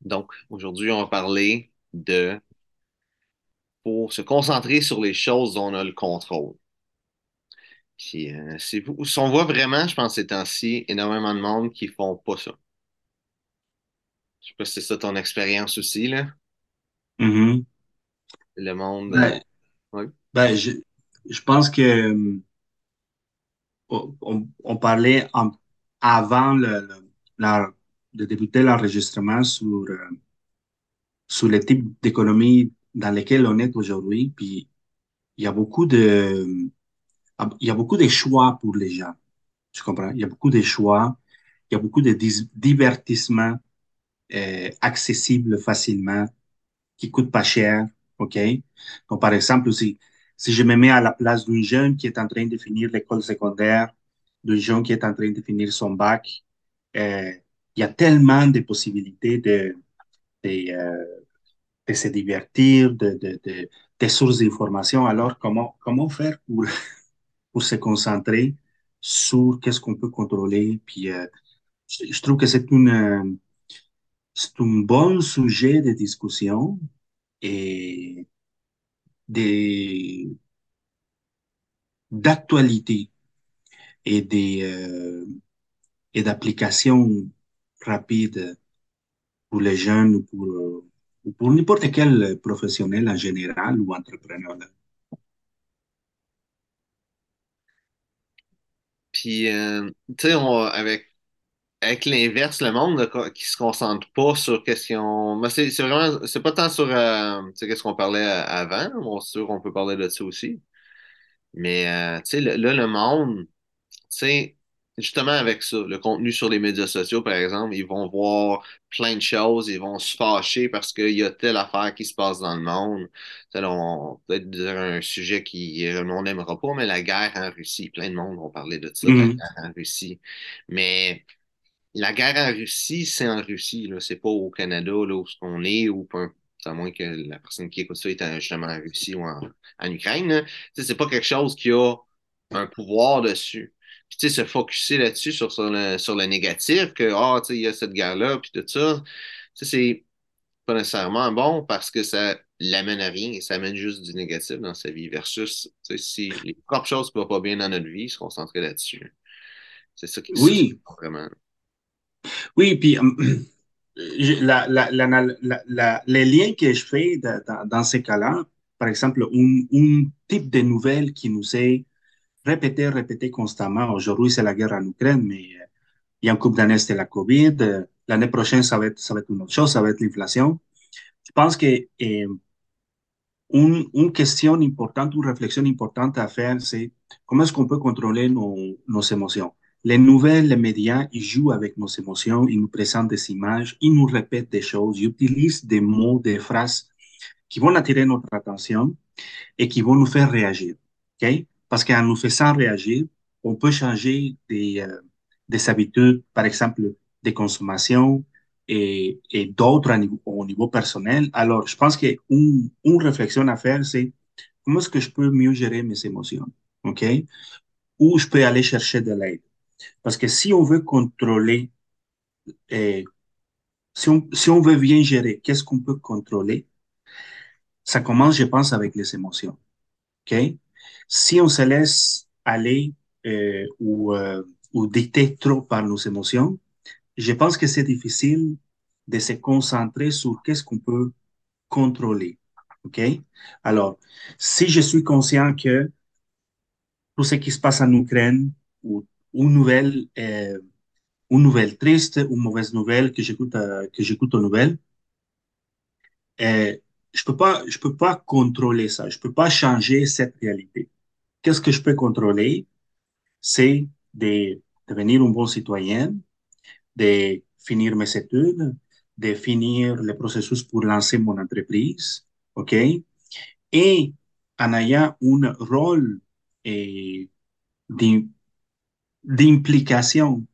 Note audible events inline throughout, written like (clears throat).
Donc, aujourd'hui, on va parler de pour se concentrer sur les choses dont on a le contrôle. Puis, euh, si, vous- si on voit vraiment, je pense ces temps-ci, énormément de monde qui font pas ça. Je sais pas si c'est ça ton expérience aussi, là. Mhm. Le monde. euh, Ben, ouais. ben, je, je pense que euh, on, on parlait en- avant de débuter l'enregistrement sur, euh, sur le type d'économie dans lequel on est aujourd'hui. Puis il y a beaucoup de, il y a beaucoup de choix pour les gens. Tu comprends? Il y a beaucoup de choix. Il y a beaucoup de divertissements euh, accessibles facilement, qui coûtent pas cher. OK? Donc, par exemple, si, si je me mets à la place d'un jeune qui est en train de finir l'école secondaire, d'un jeune qui est en train de finir son bac, euh, il y a tellement de possibilités de, de, euh, de se divertir, de, de, de, des sources d'informations. Alors, comment, comment faire pour, (laughs) pour se concentrer sur qu'est-ce qu'on peut contrôler? Puis, euh, je, trouve que c'est c'est un bon sujet de discussion et des, d'actualité et des, euh, et d'applications rapides pour les jeunes ou pour, ou pour n'importe quel professionnel en général ou entrepreneur. Puis, euh, tu sais, on- avec, avec l'inverse, le monde qui se concentre pas sur ont. Mais c'est vraiment, c'est pas tant sur, euh, tu sais, qu'est-ce qu'on parlait avant. Bon, sûr qu'on peut parler de ça aussi. Mais, tu sais, là, le monde. Tu sais, justement avec ça, le contenu sur les médias sociaux, par exemple, ils vont voir plein de choses, ils vont se fâcher parce qu'il y a telle affaire qui se passe dans le monde. On peut-être dire un sujet qui le monde n'aimera pas, mais la guerre en Russie. Plein de monde vont parler de ça, la Mhm. guerre en Russie. Mais la guerre en Russie, c'est en Russie. C'est pas au Canada, là, où qu'on est, ou peu, à moins que la personne qui écoute ça est en- justement en Russie ou en, en Ukraine, c'est pas quelque chose qui a un pouvoir dessus. Puis, tu sais, se focusser là-dessus, sur, sur le, sur le négatif, que, ah, tu sais, il y a cette guerre-là, puis tout ça, tu sais, c'est pas nécessairement bon parce que ça l'amène à rien et ça amène juste du négatif dans sa vie versus, tu sais, si les propres choses qui vont pas bien dans notre vie, se concentrer là-dessus. C'est ça qui, Oui, vraiment. oui, puis (clears throat) je- la, la, la, les liens que je fais de- dans ces cas-là, par exemple, un, un type de nouvelle qui nous est répété, répété constamment. Aujourd'hui, c'est la guerre en Ukraine, mais euh, il y a une couple d'années, c'était la COVID. Euh, L'année prochaine, ça va être, une autre chose, ça va être l'inflation. Je pense que euh, une, question importante, une réflexion importante à faire, c'est comment est-ce qu'on peut contrôler nos, nos émotions? Les nouvelles, les médias, ils jouent avec nos émotions, ils nous présentent des images, ils nous répètent des choses, ils utilisent des mots, des phrases qui vont attirer notre attention et qui vont nous faire réagir. OK? Parce qu'en nous faisant réagir, on peut changer des, euh, des habitudes, par exemple, des consommations et, et d'autres au niveau personnel. Alors, je pense qu'une une réflexion à faire, c'est comment est-ce que je peux mieux gérer mes émotions? OK? Où je peux aller chercher de l'aide. Parce que si on veut contrôler, eh, si, on, si on veut bien gérer, qu'est-ce qu'on peut contrôler? Ça commence, je pense, avec les émotions. OK? Si on se laisse aller euh, ou, euh, ou trop par nos émotions, je pense que c'est difficile de se concentrer sur qu'est-ce qu'on peut contrôler. OK? Alors, si je suis conscient que tout ce qui se passe en Ukraine ou une nouvelle, euh, une nouvelle triste ou mauvaise nouvelle que j'écoute euh, que j'écoute aux nouvelles, euh, je peux pas, je peux pas contrôler ça. Je peux pas changer cette réalité. Qu'est-ce que je peux contrôler? C'est de devenir un bon citoyen, de finir mes études, de finir le processus pour lancer mon entreprise, OK? Et en ayant un rôle eh, d'im- d'implication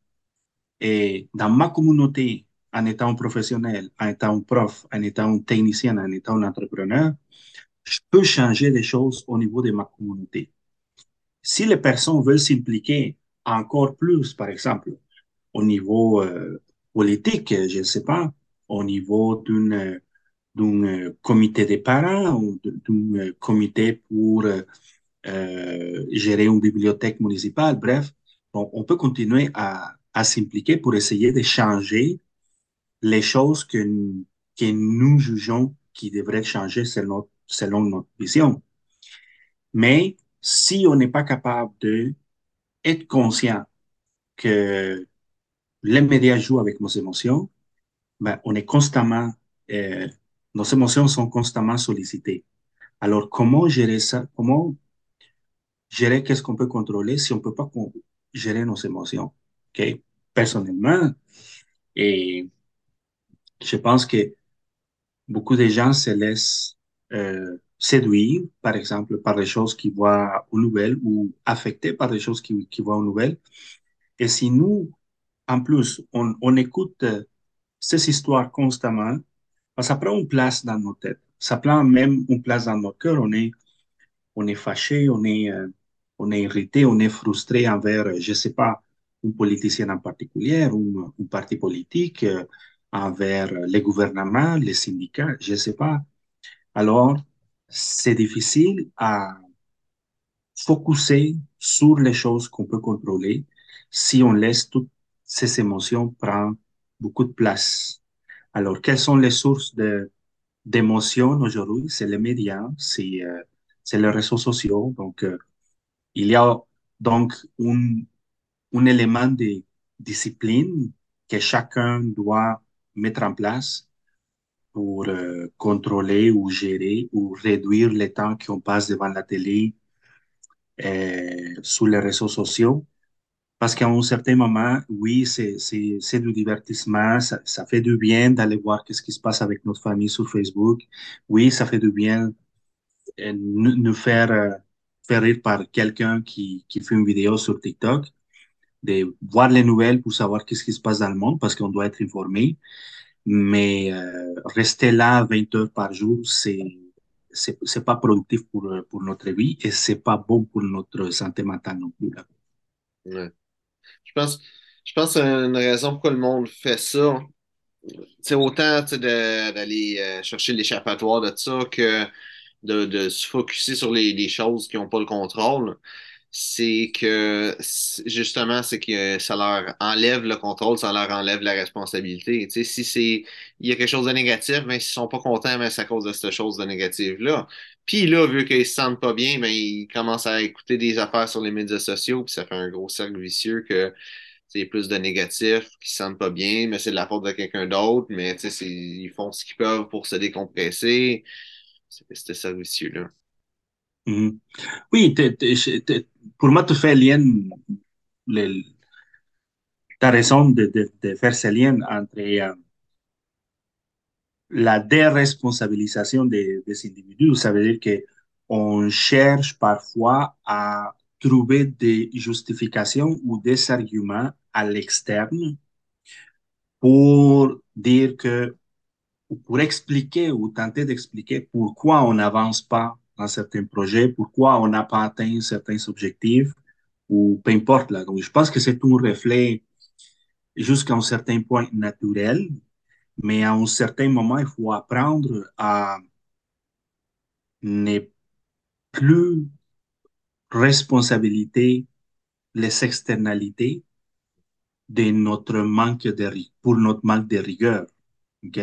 eh, dans ma communauté en étant un professionnel, en étant un prof, en étant un technicien, en étant un entrepreneur, je peux changer des choses au niveau de ma communauté. Si les personnes veulent s'impliquer encore plus, par exemple, au niveau euh, politique, je ne sais pas, au niveau d'une d'un comité des parents ou d'un comité pour euh, gérer une bibliothèque municipale. Bref, on, on peut continuer à, à s'impliquer pour essayer de changer les choses que, que nous jugeons qui devraient changer selon, selon notre vision. Mais si on n'est pas capable de être conscient que les médias jouent avec nos émotions, ben, on est constamment, euh, nos émotions sont constamment sollicitées. Alors, comment gérer ça? Comment gérer qu'est-ce qu'on peut contrôler si on peut pas gérer nos émotions? OK? Personnellement, et je pense que beaucoup de gens se laissent euh, séduire, par exemple, par les choses qu'ils voient aux nouvelles ou affectés par les choses qu'ils qu'ils voient aux nouvelles. Et si nous, en plus, on, on écoute euh, ces histoires constamment, ben, ça prend une place dans nos têtes. Ça prend même une place dans notre cœur. On est, on est fâché, on est, euh, on est irrité, on est frustré envers, euh, je sais pas, une politicienne en particulier, ou un parti politique, envers les gouvernements, les syndicats, je sais pas. Alors, c'est difficile à focuser sur les choses qu'on peut contrôler si on laisse toutes ces émotions prendre beaucoup de place. Alors, quelles sont les sources de, d'émotions aujourd'hui? C'est les médias, c'est, euh, c'est les réseaux sociaux. Donc, euh, il y a donc un, un élément de discipline que chacun doit mettre en place pour euh, contrôler ou gérer ou réduire le temps qu'on passe devant la télé, euh, sur les réseaux sociaux. Parce qu'à un certain moment, oui, c'est, du divertissement, ça, fait du bien d'aller voir qu'est-ce qui se passe avec notre famille sur Facebook. Oui, ça fait du bien euh, nous, nous faire, euh, faire rire par quelqu'un qui, qui fait une vidéo sur TikTok, de voir les nouvelles pour savoir qu'est-ce qui se passe dans le monde, parce qu'on doit être informé. Mais euh, rester là 20 heures par jour, c'est c'est pas productif pour pour notre vie et c'est pas bon pour notre santé mentale non plus. Je pense, je pense une raison pourquoi le monde fait ça. C'est autant d'aller euh, chercher l'échappatoire de ça que de, de se focusser sur les, les choses qui n'ont pas le contrôle. C'est que justement, c'est que ça leur enlève le contrôle, ça leur enlève la responsabilité. Tu sais, si c'est il y a quelque chose de négatif, mais s'ils sont pas contents, mais c'est à cause de cette chose de négative-là. Puis là, vu qu'ils se sentent pas bien, ben, ils commencent à écouter des affaires sur les médias sociaux, puis ça fait un gros cercle vicieux que c'est plus de négatifs qui se sentent pas bien, mais c'est de la faute de quelqu'un d'autre, mais tu sais, ils font ce qu'ils peuvent pour se décompresser. C'est ça vicieux-là. Mhm. Oui, te- te- je- te- pour moi, tu fais lien, tu as raison de, faire ce lien entre euh, la déresponsabilisation des, individus. Ça veut dire que on cherche parfois à trouver des justifications ou des arguments à l'externe pour dire que, ou pour expliquer ou tenter d'expliquer pourquoi on n'avance pas dans certains projets, pourquoi on n'a pas atteint certains objectifs, ou peu importe là. Donc, je pense que c'est un reflet jusqu'à un certain point naturel, mais à un certain moment, il faut apprendre à ne plus responsabiliser les externalités de notre manque de, pour notre manque de rigueur. OK?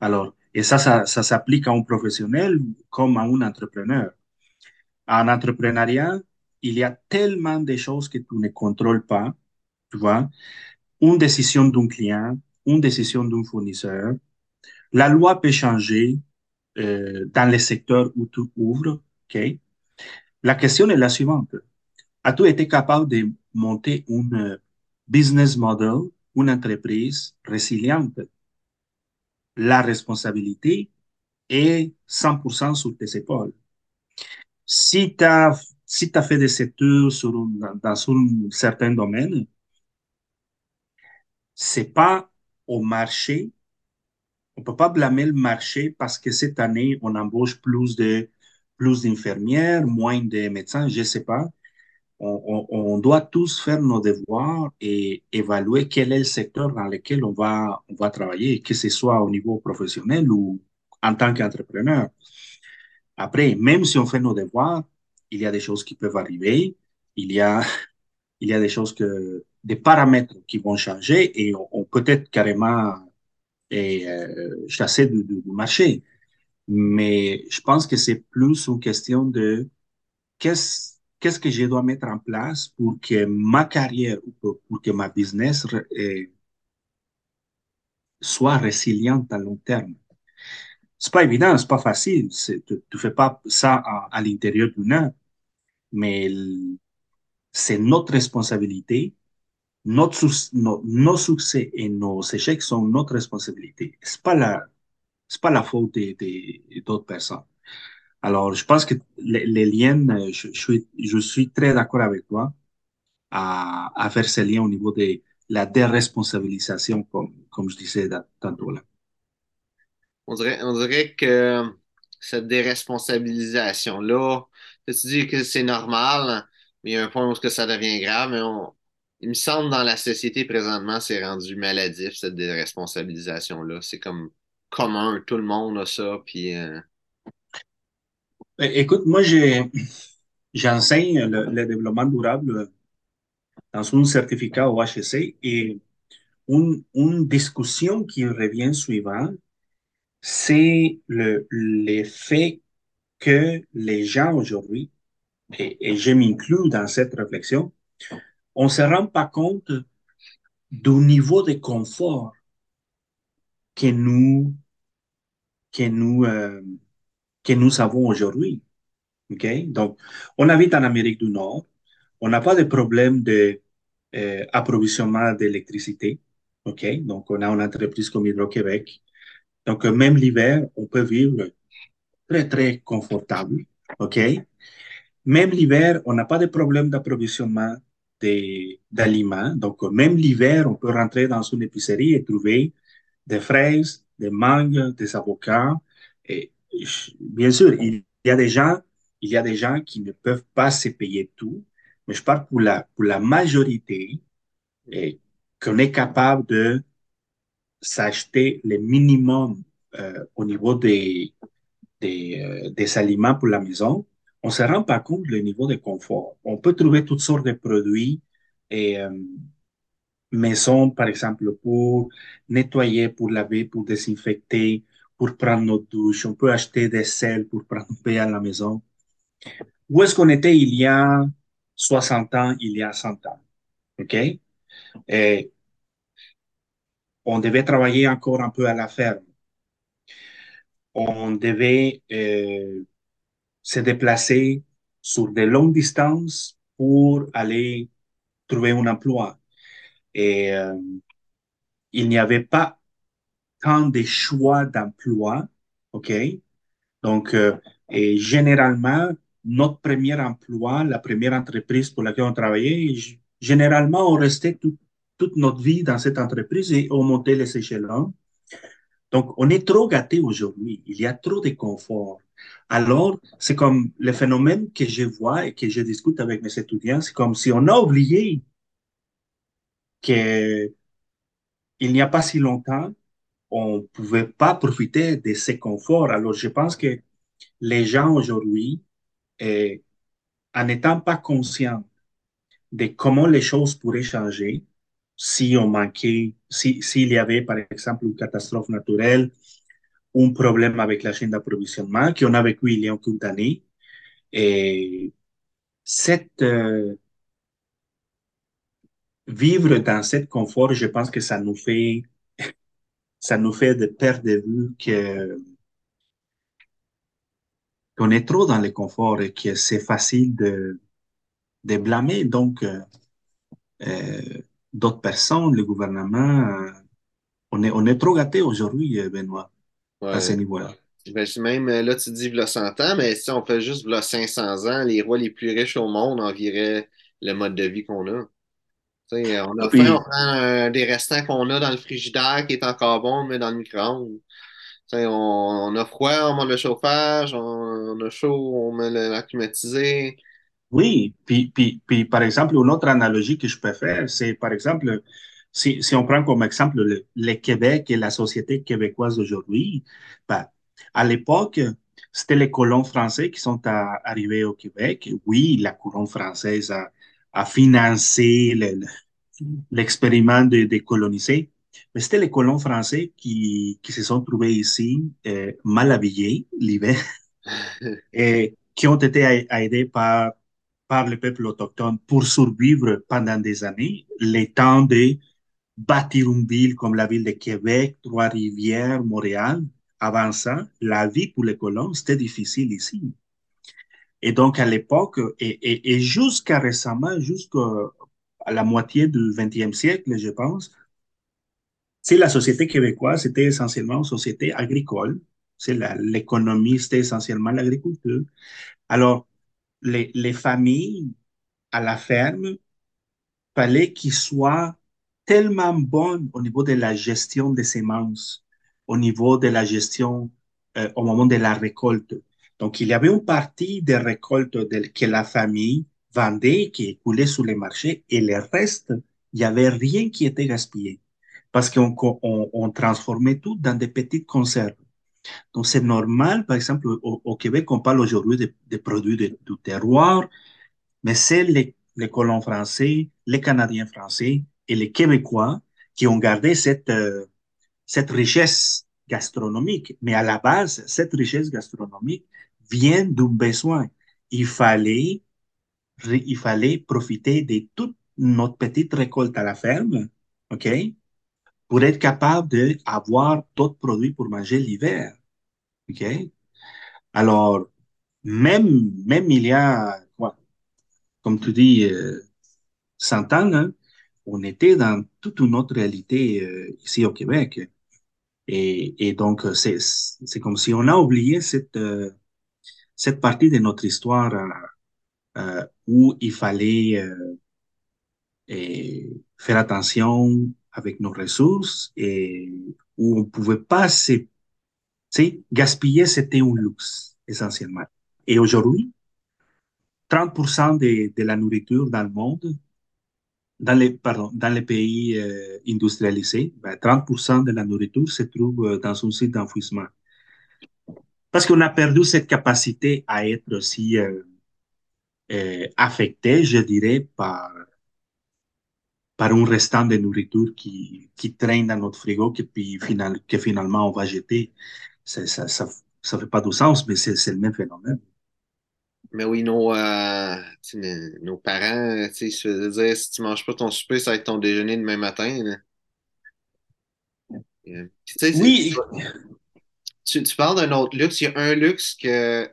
Alors, et ça, ça, ça s'applique à un professionnel comme à un entrepreneur. En entrepreneuriat, il y a tellement de choses que tu ne contrôles pas, tu vois. Une décision d'un client, une décision d'un fournisseur. La loi peut changer euh, dans les secteurs où tu ouvres, OK? La question est la suivante. As-tu été capable de monter une business model, une entreprise résiliente? La responsabilité est 100% sur tes épaules. Si tu as, si t'as fait des études sur un- dans un certain domaine, c'est pas au marché, on peut pas blâmer le marché parce que cette année, on embauche plus de, plus d'infirmières, moins de médecins, je sais pas. On, doit tous faire nos devoirs et évaluer quel est le secteur dans lequel on va, on va travailler, que ce soit au niveau professionnel ou en tant qu'entrepreneur. Après, même si on fait nos devoirs, il y a des choses qui peuvent arriver, il y a, (laughs) il y a des choses que, des paramètres qui vont changer et on, peut être carrément et, euh, chassé du, du- du marché. Mais je pense que c'est plus une question de qu'est-ce, qu'est-ce que je dois mettre en place pour que ma carrière ou pour, que ma business euh, soit résiliente à long terme? C'est pas évident, c'est pas facile. Tu, tu fais pas ça à, l'intérieur d'une heure, mais c'est notre responsabilité. Nos, succès et nos échecs sont notre responsabilité. C'est pas pas la faute des, des- d'autres personnes. Alors, je pense que les, liens, euh, je, suis, très d'accord avec toi à, faire ces liens au niveau de la déresponsabilisation, comme, je disais tantôt là. On dirait, on dirait que cette déresponsabilisation-là, tu dis que c'est normal, mais il y a un point où ça devient grave, mais on- il me semble dans la société présentement, c'est rendu maladif, cette déresponsabilisation-là. C'est comme commun, tout le monde a ça, puis euh, Écoute, moi, j'enseigne le, développement durable dans un certificat au HEC et une, discussion qui revient suivant, c'est le, le fait que les gens aujourd'hui, et, et je m'inclus dans cette réflexion, on ne se rend pas compte du niveau de confort que nous, que nous, euh, que nous avons aujourd'hui. OK? Donc, on habite en Amérique du Nord. On n'a pas de problème de euh, d'électricité. OK? Donc, on a une entreprise comme Hydro-Québec. Donc, euh, même l'hiver, on peut vivre très, très confortable. OK? Même l'hiver, on n'a pas de problème d'approvisionnement d'aliments. Donc, euh, même l'hiver, on peut rentrer dans une épicerie et trouver des fraises, des mangues, des avocats. Et bien sûr, il y a des gens, il y a des gens qui ne peuvent pas se payer tout, mais je parle pour la, pour la majorité et qu'on est capable de s'acheter le minimum euh, au niveau des, des, euh, des aliments pour la maison, on ne se rend pas compte du niveau de confort. On peut trouver toutes sortes de produits et euh, maison, par exemple, pour nettoyer, pour laver, pour désinfecter, pour prendre notre douche. On peut acheter des sels pour prendre bain à la maison. Où est-ce qu'on était il y a 60 ans, il y a 100 ans? OK? Et on devait travailler encore un peu à la ferme. On devait euh, se déplacer sur de longues distances pour aller trouver un emploi. Et euh, il n'y avait pas tant de choix d'emploi, OK? Donc, euh, et généralement, notre premier emploi, la première entreprise pour laquelle on travaillait, généralement, on restait tout- toute notre vie dans cette entreprise et on montait les échelons. Donc, on est trop gâté aujourd'hui. Il y a trop de confort. Alors, c'est comme le phénomène que je vois et que je discute avec mes étudiants, c'est comme si on a oublié qu'il n'y a pas si longtemps, on ne pouvait pas profiter de ces conforts. Alors, je pense que les gens aujourd'hui, eh, en n'étant pas conscients de comment les choses pourraient changer si on manquait, si, s'il y avait, par exemple, une catastrophe naturelle, un problème avec la chaîne d'approvisionnement qu'on a vécu il y a quelques années. Et cette, euh, vivre dans cet confort, je pense que ça nous fait, ça nous fait de perdre de vue que, qu'on est trop dans le confort et que c'est facile de, de blâmer donc euh, euh, d'autres personnes, le gouvernement. euh, on est, on est trop gâté aujourd'hui, Benoît, à ce niveau-là. Même là, tu dis v'là 100 ans, mais si on fait juste v'là 500 ans, les rois les plus riches au monde enviraient le mode de vie qu'on a. On a faim, on prend euh, des restants qu'on a dans le frigidaire qui est encore bon, on met dans le micro-ondes. On, on a froid, on met le chauffage, on, on a chaud, on met le- la climatisée. Oui, puis, puis, puis, par exemple, une autre analogie que je peux faire, c'est par exemple, si, si on prend comme exemple le, le Québec et la société québécoise d'aujourd'hui, ben, à l'époque, c'était les colons français qui sont à- arrivés au Québec. Oui, la couronne française a, le- le- l'expériment de, de coloniser, mais c'était les colons français qui, qui se sont trouvés ici euh, mal habillés l'hiver (laughs) et qui ont été aidés par, par le peuple autochtone pour survivre pendant des années, le temps de bâtir une ville comme la ville de Québec, Trois-Rivières, Montréal. Avant ça, la vie pour les colons, c'était difficile ici. Et donc, à l'époque, et, et, jusqu'à récemment, jusqu'à la moitié du 20e siècle, je pense, c'est la société québécoise, c'était essentiellement une société agricole. C'est l'économie, c'était essentiellement l'agriculture. Alors, les, les familles à la ferme, fallait qu'ils soient tellement bonnes au niveau de la gestion des semences, au niveau de la gestion euh, au moment de la récolte. Donc, il y avait une partie des récoltes de- que la famille vendait, qui coulait sur les marchés, et le reste, il n'y avait rien qui était gaspillé, parce qu'on on, transformait tout dans des petites conserves. Donc, c'est normal, par exemple, au, Québec, on parle aujourd'hui des des produits de- du terroir, mais c'est les, colons français, les Canadiens français et les Québécois qui ont gardé cette, euh, cette richesse gastronomique. Mais à la base, cette richesse gastronomique vient d'un besoin. Il fallait, il fallait profiter de toute notre petite récolte à la ferme, OK, pour être capable d'avoir d'autres produits pour manger l'hiver, OK? Alors, même, même il y a, quoi, comme tu dis, euh, 100 ans, hein, on était dans toute une autre réalité euh, ici au Québec. Et, et donc, c'est comme si on a oublié cette, euh, cette partie de notre histoire euh, euh, où il fallait euh, faire attention avec nos ressources et où on pouvait pas se, gaspiller, c'était un luxe essentiellement. Et aujourd'hui, 30% de, de la nourriture dans le monde dans les, pays industrialisés, ben, 30% de la nourriture se trouve dans un site d'enfouissement. Parce qu'on a perdu cette capacité à être aussi euh, euh, affecté, je dirais, par, par un restant de nourriture qui, qui traîne dans notre frigo que, puis final, que finalement on va jeter. Ça ça, ça, ça fait pas de sens, mais c'est c'est le même phénomène. Mais oui, nos, euh, nos parents, tu sais, ils se faisaient dire si tu manges pas ton souper, ça va être ton déjeuner demain matin. là. Oui, tu, tu parles d'un autre luxe. Il y a un luxe que,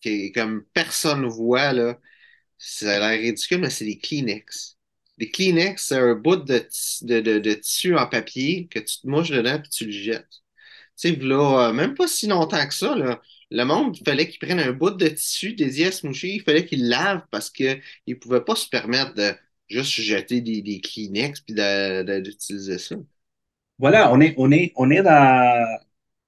qui est comme personne voit, là. Ça a l'air ridicule, mais c'est les Kleenex. Les Kleenex, c'est un bout de, de, de, tissu en papier que tu te mouches dedans puis tu le jettes. Tu sais, là, euh, même pas si longtemps que ça, là, le monde, il fallait qu'il prenne un bout de tissu dédié à se moucher, il fallait qu'il lave parce qu'il ne pouvait pas se permettre de juste jeter des, des Kleenex puis d'utiliser ça. voilà, on est, on est, on est dans,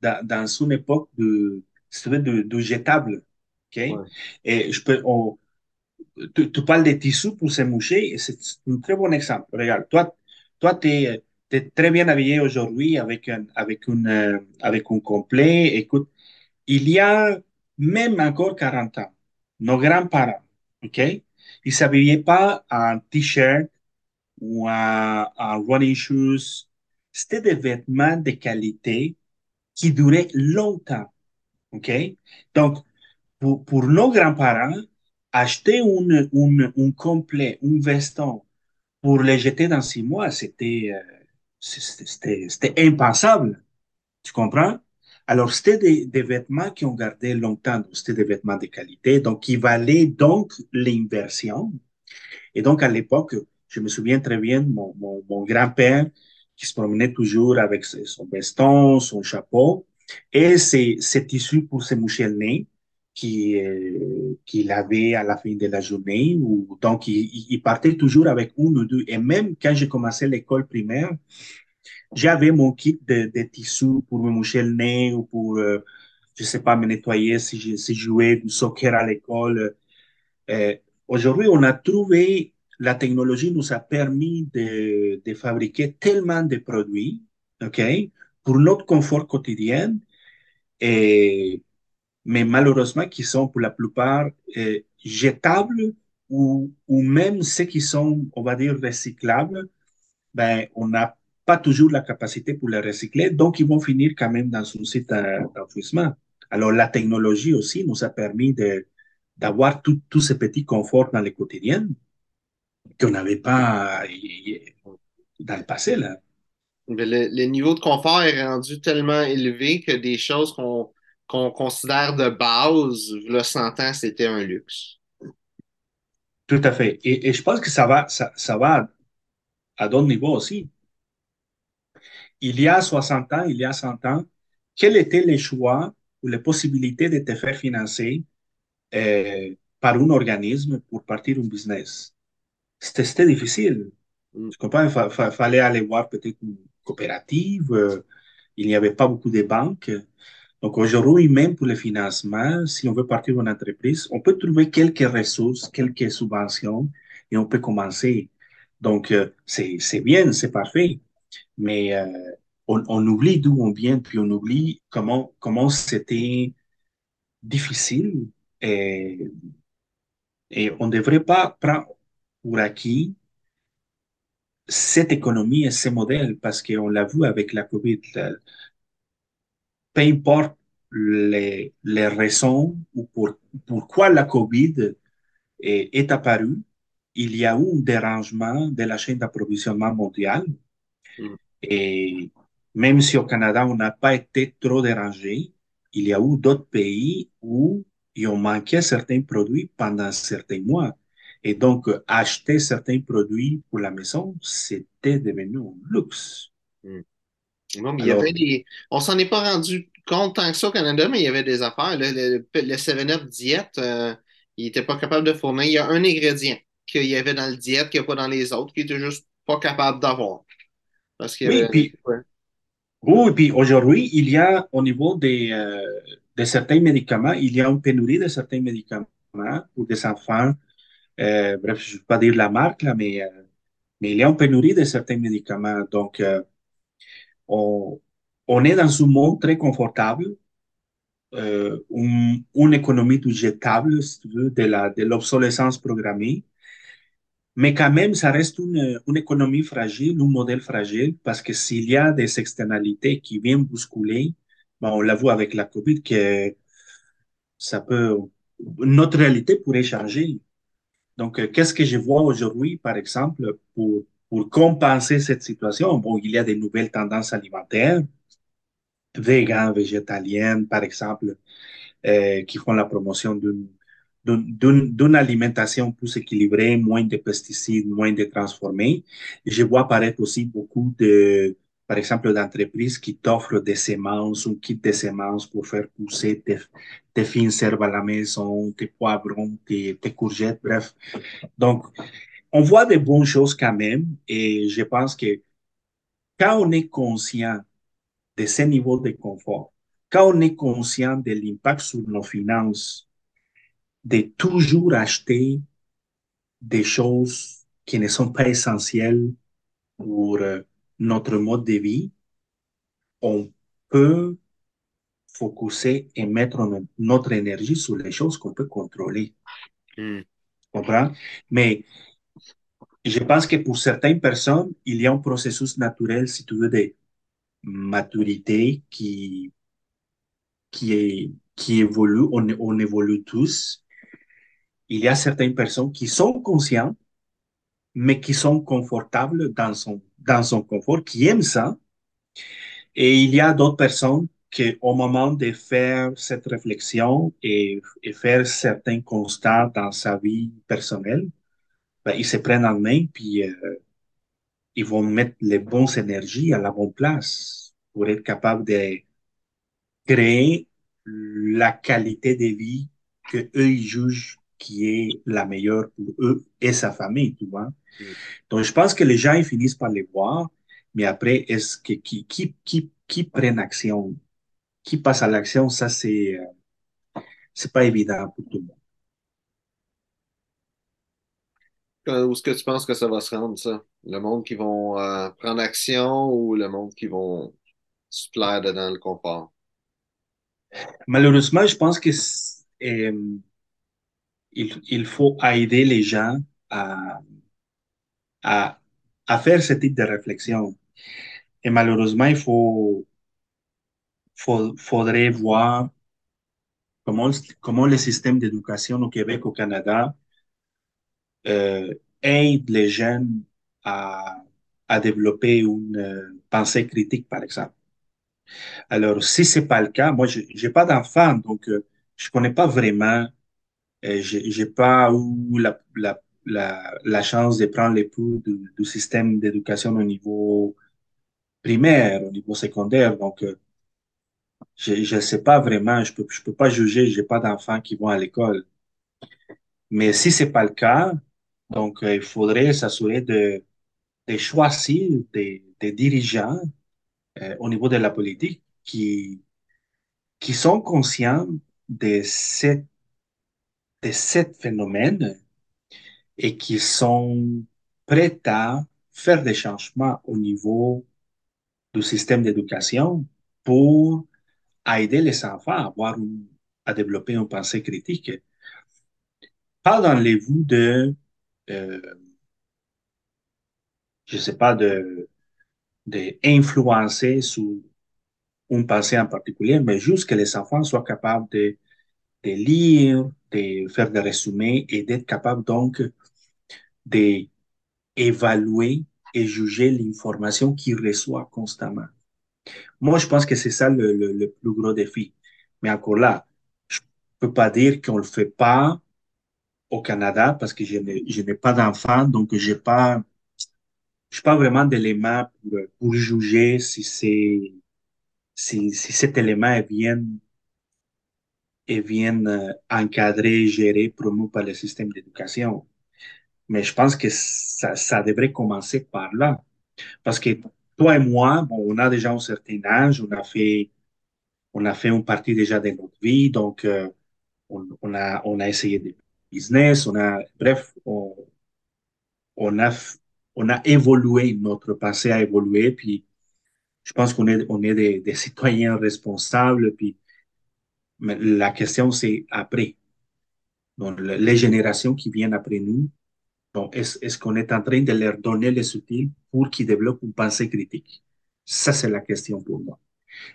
dans, dans une époque de, de, de jetable. OK? Ouais. Et je peux, on, tu, tu parles des tissus pour se moucher, c'est un très bon exemple. Regarde, toi, toi, tu es, très bien habillé aujourd'hui avec un, avec une, euh, avec un complet. Écoute, il y a même encore 40 ans, nos grands-parents, OK? Ils s'habillaient pas en t-shirt ou en, en running shoes. C'était des vêtements de qualité qui duraient longtemps, OK? Donc, pour, nos grands-parents, acheter un complet, un veston pour les jeter dans six mois, c'était euh, c'était impensable. Tu comprends? Alors, c'était des, des vêtements qui ont gardé longtemps. C'était des vêtements de qualité, donc qui valaient donc l'inversion. Et donc, à l'époque, je me souviens très bien, mon, mon grand-père qui se promenait toujours avec son veston, son chapeau et ses, ses tissus pour se moucher le nez qui, euh, qu'il avait à la fin de la journée. Ou, donc, il, partait toujours avec une ou deux. Et même quand j'ai commencé l'école primaire, j'avais mon kit de, de tissus pour me moucher le nez ou pour, euh, je sais pas, me nettoyer si je, si je jouais du soccer à l'école. Euh, aujourd'hui, on a trouvé, la technologie nous a permis de, fabriquer tellement de produits, OK, pour notre confort quotidien, et, mais malheureusement, qui sont pour la plupart euh, jetables ou, même ceux qui sont, on va dire, recyclables, ben, on n'a pas toujours la capacité pour les recycler, donc ils vont finir quand même dans un site d'enfouissement. Alors, la technologie aussi nous a permis d'avoir tous ces petits conforts dans le quotidien qu'on n'avait pas dans le passé. Là. Le, le, niveau de confort est rendu tellement élevé que des choses qu'on considère de base, le 100 ans, c'était un luxe. Tout à fait. Et, et je pense que ça va, ça, ça va à d'autres niveaux aussi. Il y a 60 ans, il y a 100 ans, quels étaient les choix ou les possibilités de te faire financer euh, par un organisme pour partir un business? C'était difficile. Mm. Tu comprends? Il fa, fa, fallait aller voir peut-être une coopérative. Euh, il n'y avait pas beaucoup de banques. Donc aujourd'hui, même pour le financement, si on veut partir d'une entreprise, on peut trouver quelques ressources, quelques subventions et on peut commencer. Donc euh, c'est bien, c'est parfait. Mais euh, on, on, oublie d'où on vient, puis on oublie comment comment c'était difficile et, et on ne devrait pas prendre pour acquis cette économie et ce modèle parce qu'on l'a vu avec la COVID peu importe les, les raisons ou pour, pourquoi la COVID est, est apparue, il y a eu un dérangement de la chaîne d'approvisionnement mondiale. Mm. Et même si au Canada, on n'a pas été trop dérangé, il y a eu d'autres pays où il ont manqué certains produits pendant certains mois. Et donc, acheter certains produits pour la maison, c'était devenu un luxe. Mm. Non, mais il y avait des... On s'en est pas rendu compte tant que ça au Canada, mais il y avait des affaires. Le, le, le 7-Up diète, euh, il n'était pas capable de fournir. Il y a un ingrédient qu'il y avait dans le diète qu'il n'y a pas dans les autres, qu'il était juste pas capable d'avoir. Parce que, oui, puis, ouais. oui, puis aujourd'hui, il y a au niveau des, euh, de certains médicaments, il y a une pénurie de certains médicaments pour des enfants. Euh, bref, je ne vais pas dire la marque, là, mais, euh, mais il y a une pénurie de certains médicaments. Donc, euh, on, on est dans un monde très confortable, un, une économie du jetable, si tu veux, de l'obsolescence programmée. Mais quand même, ça reste une, une économie fragile, un modèle fragile, parce que s'il y a des externalités qui viennent bousculer, ben on l'a vu avec la COVID, que ça peut, notre réalité pourrait changer. Donc, euh, qu'est-ce que je vois aujourd'hui, par exemple, pour, pour compenser cette situation? Bon, il y a des nouvelles tendances alimentaires, véganes, végétaliennes, par exemple, euh, qui font la promotion d'une d'une alimentation plus équilibrée, moins de pesticides, moins de transformés. Je vois apparaître aussi beaucoup de, par exemple, d'entreprises qui t'offrent des semences, un kit de semences pour faire pousser tes, tes fines herbes à la maison, tes poivrons, tes, tes courgettes, bref. Donc, on voit des bonnes choses quand même et je pense que quand on est conscient de ce niveau de confort, quand on est conscient de l'impact sur nos finances, de toujours acheter des choses qui ne sont pas essentielles pour euh, notre mode de vie, on peut focuser et mettre notre énergie sur les choses qu'on peut contrôler. Mm. Comprends? Mais je pense que pour certaines personnes, il y a un processus naturel, si tu veux, de maturité qui, qui, est, qui évolue, on, on évolue tous. Il y a certaines personnes qui sont conscientes, mais qui sont confortables dans son, dans son confort, qui aiment ça. Et il y a d'autres personnes qui, au moment de faire cette réflexion et, faire certains constats dans sa vie personnelle, ben, ils se prennent en main, puis euh, ils vont mettre les bonnes énergies à la bonne place pour être capable de créer la qualité de vie que eux jugent qui est la meilleure pour eux et sa famille, tu vois. Donc, je pense que les gens, ils finissent par les voir, mais après, est-ce que qui, qui, qui, qui prennent action, qui passe à l'action, ça, c'est, euh, c'est pas évident pour tout le monde. Où est-ce que tu penses que ça va se rendre, ça? Le monde qui vont euh, prendre action ou le monde qui vont se plaire dedans le confort? Malheureusement, je pense que euh, il, il faut aider les gens à, à, à faire ce type de réflexion. Et malheureusement, il faut, faut- faudrait voir comment, comment le système d'éducation au Québec, au Canada, euh, aide les jeunes à, à développer une euh, pensée critique, par exemple. Alors, si c'est pas le cas, moi, j'ai pas d'enfant, donc euh, je connais pas vraiment, euh, j'ai pas eu la, la, la, la chance de prendre les pouls du, du système d'éducation au niveau primaire, au niveau secondaire, donc euh, je ne sais pas vraiment, je peux, je peux pas juger, j'ai pas d'enfants qui vont à l'école. Mais si c'est pas le cas, donc euh, il faudrait s'assurer de, de choisir des, des dirigeants euh, au niveau de la politique qui, qui sont conscients de cette, de cet phénomène et qui sont prêts à faire des changements au niveau du système d'éducation pour aider les enfants à avoir à développer une pensée critique. Pas dans les vues de, euh, je sais pas, de, de influencer sur une pensée en particulier, mais juste que les enfants soient capables de, de lire, de faire des résumés et d'être capables donc d'évaluer et juger l'information qu'ils reçoivent constamment. Moi, je pense que c'est ça le, le, plus gros défi. Mais encore là, je peux pas dire qu'on le fait pas au Canada parce que je n'ai, pas d'enfant, donc j'ai pas, pas vraiment d'éléments pour, pour juger si c'est, si, si cet élément est bien, est bien euh, encadré, géré, promu par le système d'éducation. Mais je pense que ça, devrait commencer par là. Parce que toi et moi, bon, on a déjà un certain âge, on a fait, on a fait une partie déjà de notre vie, donc euh, on, a, on a essayé des business, on a, bref, on, on a, on a évolué, notre passé a évolué, puis je pense qu'on est, on est des, des citoyens responsables, puis mais la question c'est après. Donc, le- les générations qui viennent après nous, donc, est-ce, est-ce qu'on est en train de leur donner les outils pour qu'ils développent une pensée critique? Ça, c'est la question pour moi.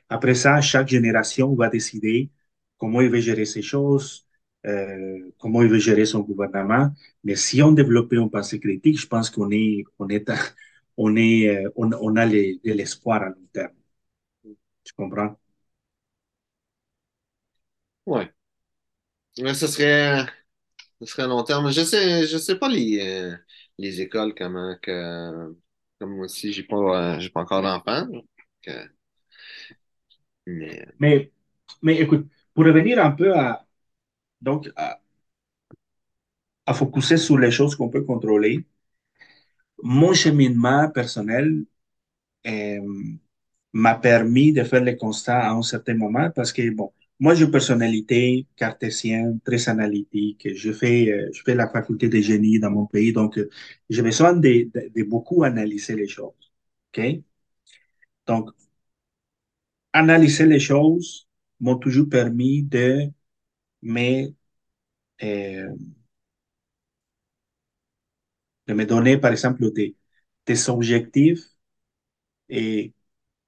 Après ça, chaque génération va décider comment il veut gérer ces choses, euh, comment il veut gérer son gouvernement. Mais si on développe une pensée critique, je pense qu'on est, on est, (laughs) on est, euh, on, a de l'espoir à long terme. Tu comprends? Ouais. Mais ce serait, ce serait long terme. Je sais, je sais pas les, euh, les écoles comment que, comme moi aussi, j'ai pas, euh, j'ai pas encore d'enfant. mais Mais, mais écoute, pour revenir un peu à, donc, à, à focuser sur les choses qu'on peut contrôler, mon cheminement personnel, euh, m'a permis de faire les constats à un certain moment parce que, bon, moi, j'ai une personnalité cartésienne, très analytique. Je fais, euh, je fais la faculté de génie dans mon pays, donc euh, j'ai besoin de, beaucoup analyser les choses. OK? Donc, analyser les choses m'ont toujours permis de me, euh, de me donner, par exemple, des, des objectifs et,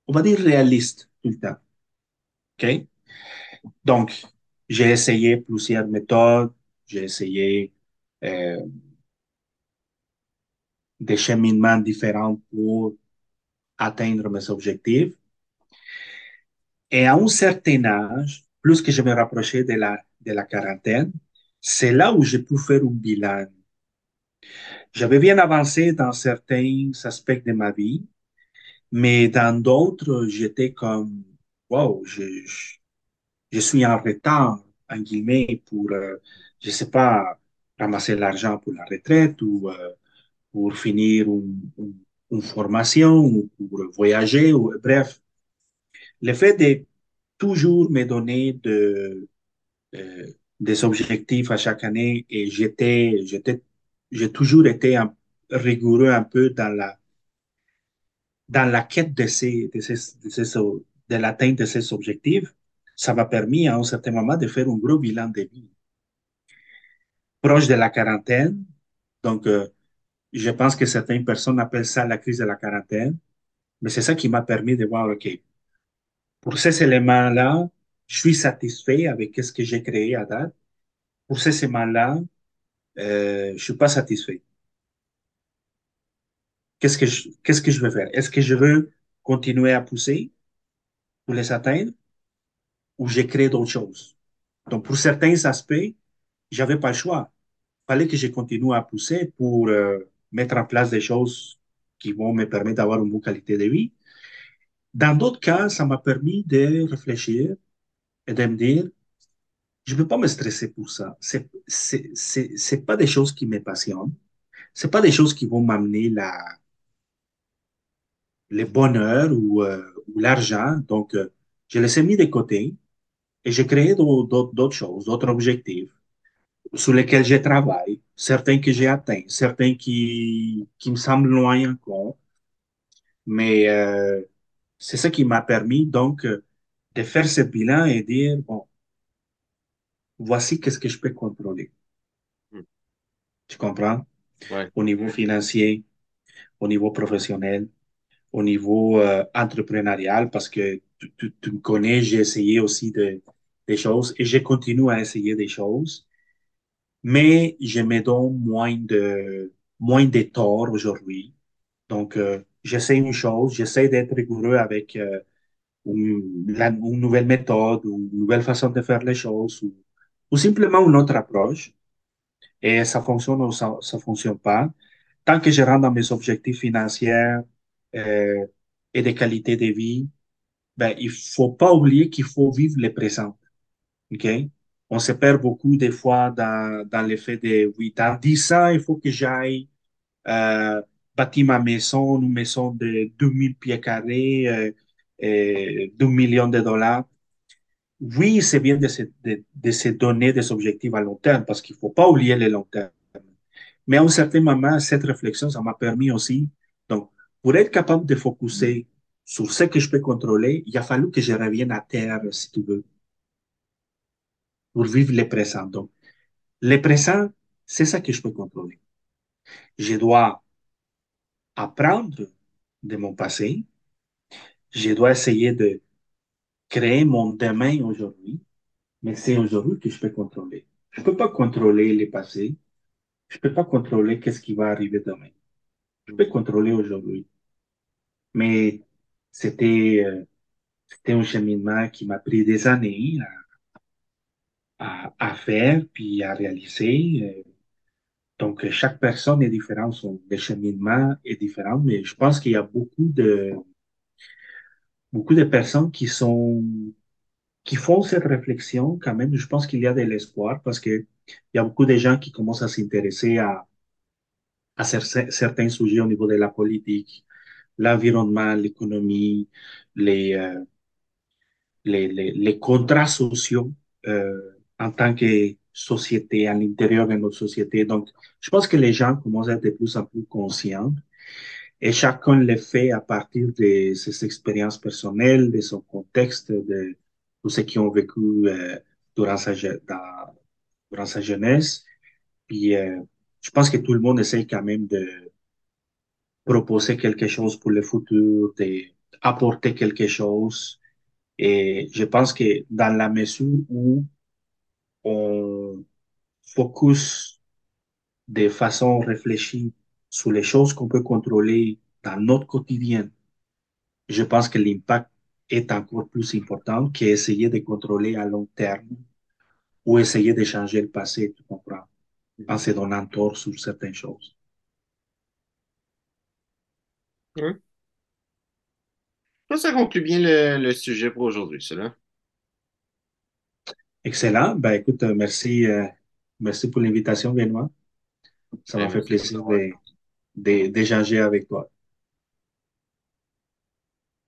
on va dire, réalistes tout le temps. OK? Donc, j'ai essayé plusieurs méthodes, j'ai essayé euh, des cheminements différents pour atteindre mes objectifs. Et à un certain âge, plus que je me rapprochais de la, quarantaine, c'est là où j'ai pu faire un bilan. J'avais bien avancé dans certains aspects de ma vie, mais dans d'autres, j'étais comme, wow, je, je suis en retard, en guillemets, pour, euh, je sais pas, ramasser l'argent pour la retraite ou euh, pour finir une, formation ou pour voyager, ou, bref. Le fait de toujours me donner de, euh, des objectifs à chaque année et j'étais, j'étais j'ai toujours été un- rigoureux un peu dans la, dans la quête de ces, de ces, de ces- de l'atteinte de ces objectifs. Ça m'a permis à un certain moment de faire un gros bilan de vie. Proche de la quarantaine, donc euh, je pense que certaines personnes appellent ça la crise de la quarantaine, mais c'est ça qui m'a permis de voir, OK, pour ces éléments-là, je suis satisfait avec ce que j'ai créé à date. Pour ces éléments-là, euh, je suis pas satisfait. Qu'est-ce que je, qu'est-ce que je veux faire? Est-ce que je veux continuer à pousser pour les atteindre? Ou j'ai créé d'autres choses? Donc, pour certains aspects, j'avais pas le choix. Fallait que je continue à pousser pour euh, mettre en place des choses qui vont me permettre d'avoir une bonne qualité de vie. Dans d'autres cas, ça m'a permis de réfléchir et de me dire, je ne peux pas me stresser pour ça. C'est, c'est, c'est, pas des choses qui me passionnent. C'est pas des choses qui vont m'amener la, le bonheur ou, euh, l'argent. Donc, euh, je les ai mis de côté et j'ai créé d'au- d'autres choses, d'autres objectifs sur lesquels je travaille, certains que j'ai atteints, certains qui, qui me semblent loin encore. Mais euh, c'est ça qui m'a permis donc euh, de faire ce bilan et dire, bon, voici qu'est-ce que je peux contrôler. Hmm. Tu comprends? Ouais. Au niveau financier, au niveau professionnel, au niveau euh, entrepreneurial, parce que tu, tu- tu me connais, j'ai essayé aussi de, des choses et je continue à essayer des choses, mais je me donne moins de, moins de tort aujourd'hui. Donc, euh, j'essaie une chose, j'essaie d'être rigoureux avec euh, une, nouvelle méthode ou une nouvelle façon de faire les choses ou, ou simplement une autre approche. Et ça fonctionne ou ça ne fonctionne pas. Tant que je rentre dans mes objectifs financiers euh, et de qualité de vie, ben, il faut pas oublier qu'il faut vivre le présent. OK? On se perd beaucoup des fois dans, dans l'effet de, oui, dans 10 ans, il faut que j'aille euh, bâtir ma maison, une maison de 2000 pieds carrés, euh, et 2 millions de dollars. Oui, c'est bien de se, de, de se donner des objectifs à long terme parce qu'il faut pas oublier le long terme. Mais à un certain moment, cette réflexion, ça m'a permis aussi, pour être capable de focuser sur ce que je peux contrôler, il a fallu que je revienne à terre, si tu veux, pour vivre le présent. Donc, le présent, c'est ça que je peux contrôler. Je dois apprendre de mon passé. Je dois essayer de créer mon demain aujourd'hui, mais c'est aujourd'hui que je peux contrôler. Je peux pas contrôler le passé. Je peux pas contrôler qu'est-ce qui va arriver demain. Je peux contrôler aujourd'hui. Mais c'était, euh, c'était un cheminement qui m'a pris des années à, à, à faire puis à réaliser. Euh, Donc, chaque personne est différente, son cheminement est différent, mais je pense qu'il y a beaucoup de, beaucoup de personnes qui sont, qui font cette réflexion quand même. Je pense qu'il y a de l'espoir parce que il y a beaucoup de gens qui commencent à s'intéresser à, à cer- certains sujets au niveau de la politique, l'environnement, l'économie, les, euh, les, les, les contrats sociaux euh, en tant que société, à l'intérieur de notre société. Donc, je pense que les gens commencent à être de plus en plus conscients et chacun le fait à partir de ses expériences personnelles, de son contexte, de tout ce qu'ils ont vécu euh, durant, sa, durant sa jeunesse. Puis, euh, je pense que tout le monde essaye quand même de proposer quelque chose pour le futur, d'apporter quelque chose. Et je pense que dans la mesure où on focus de façon réfléchie sur les choses qu'on peut contrôler dans notre quotidien, je pense que l'impact est encore plus important qu'essayer de contrôler à long terme ou essayer de changer le passé, tu comprends, en se donnant tort sur certaines choses. Que ça conclut bien le, le sujet pour aujourd'hui, cela. Excellent. Ben, écoute, euh, merci, euh, merci pour l'invitation, Benoît. Ça m'a Ben, fait merci. plaisir d'échanger avec toi.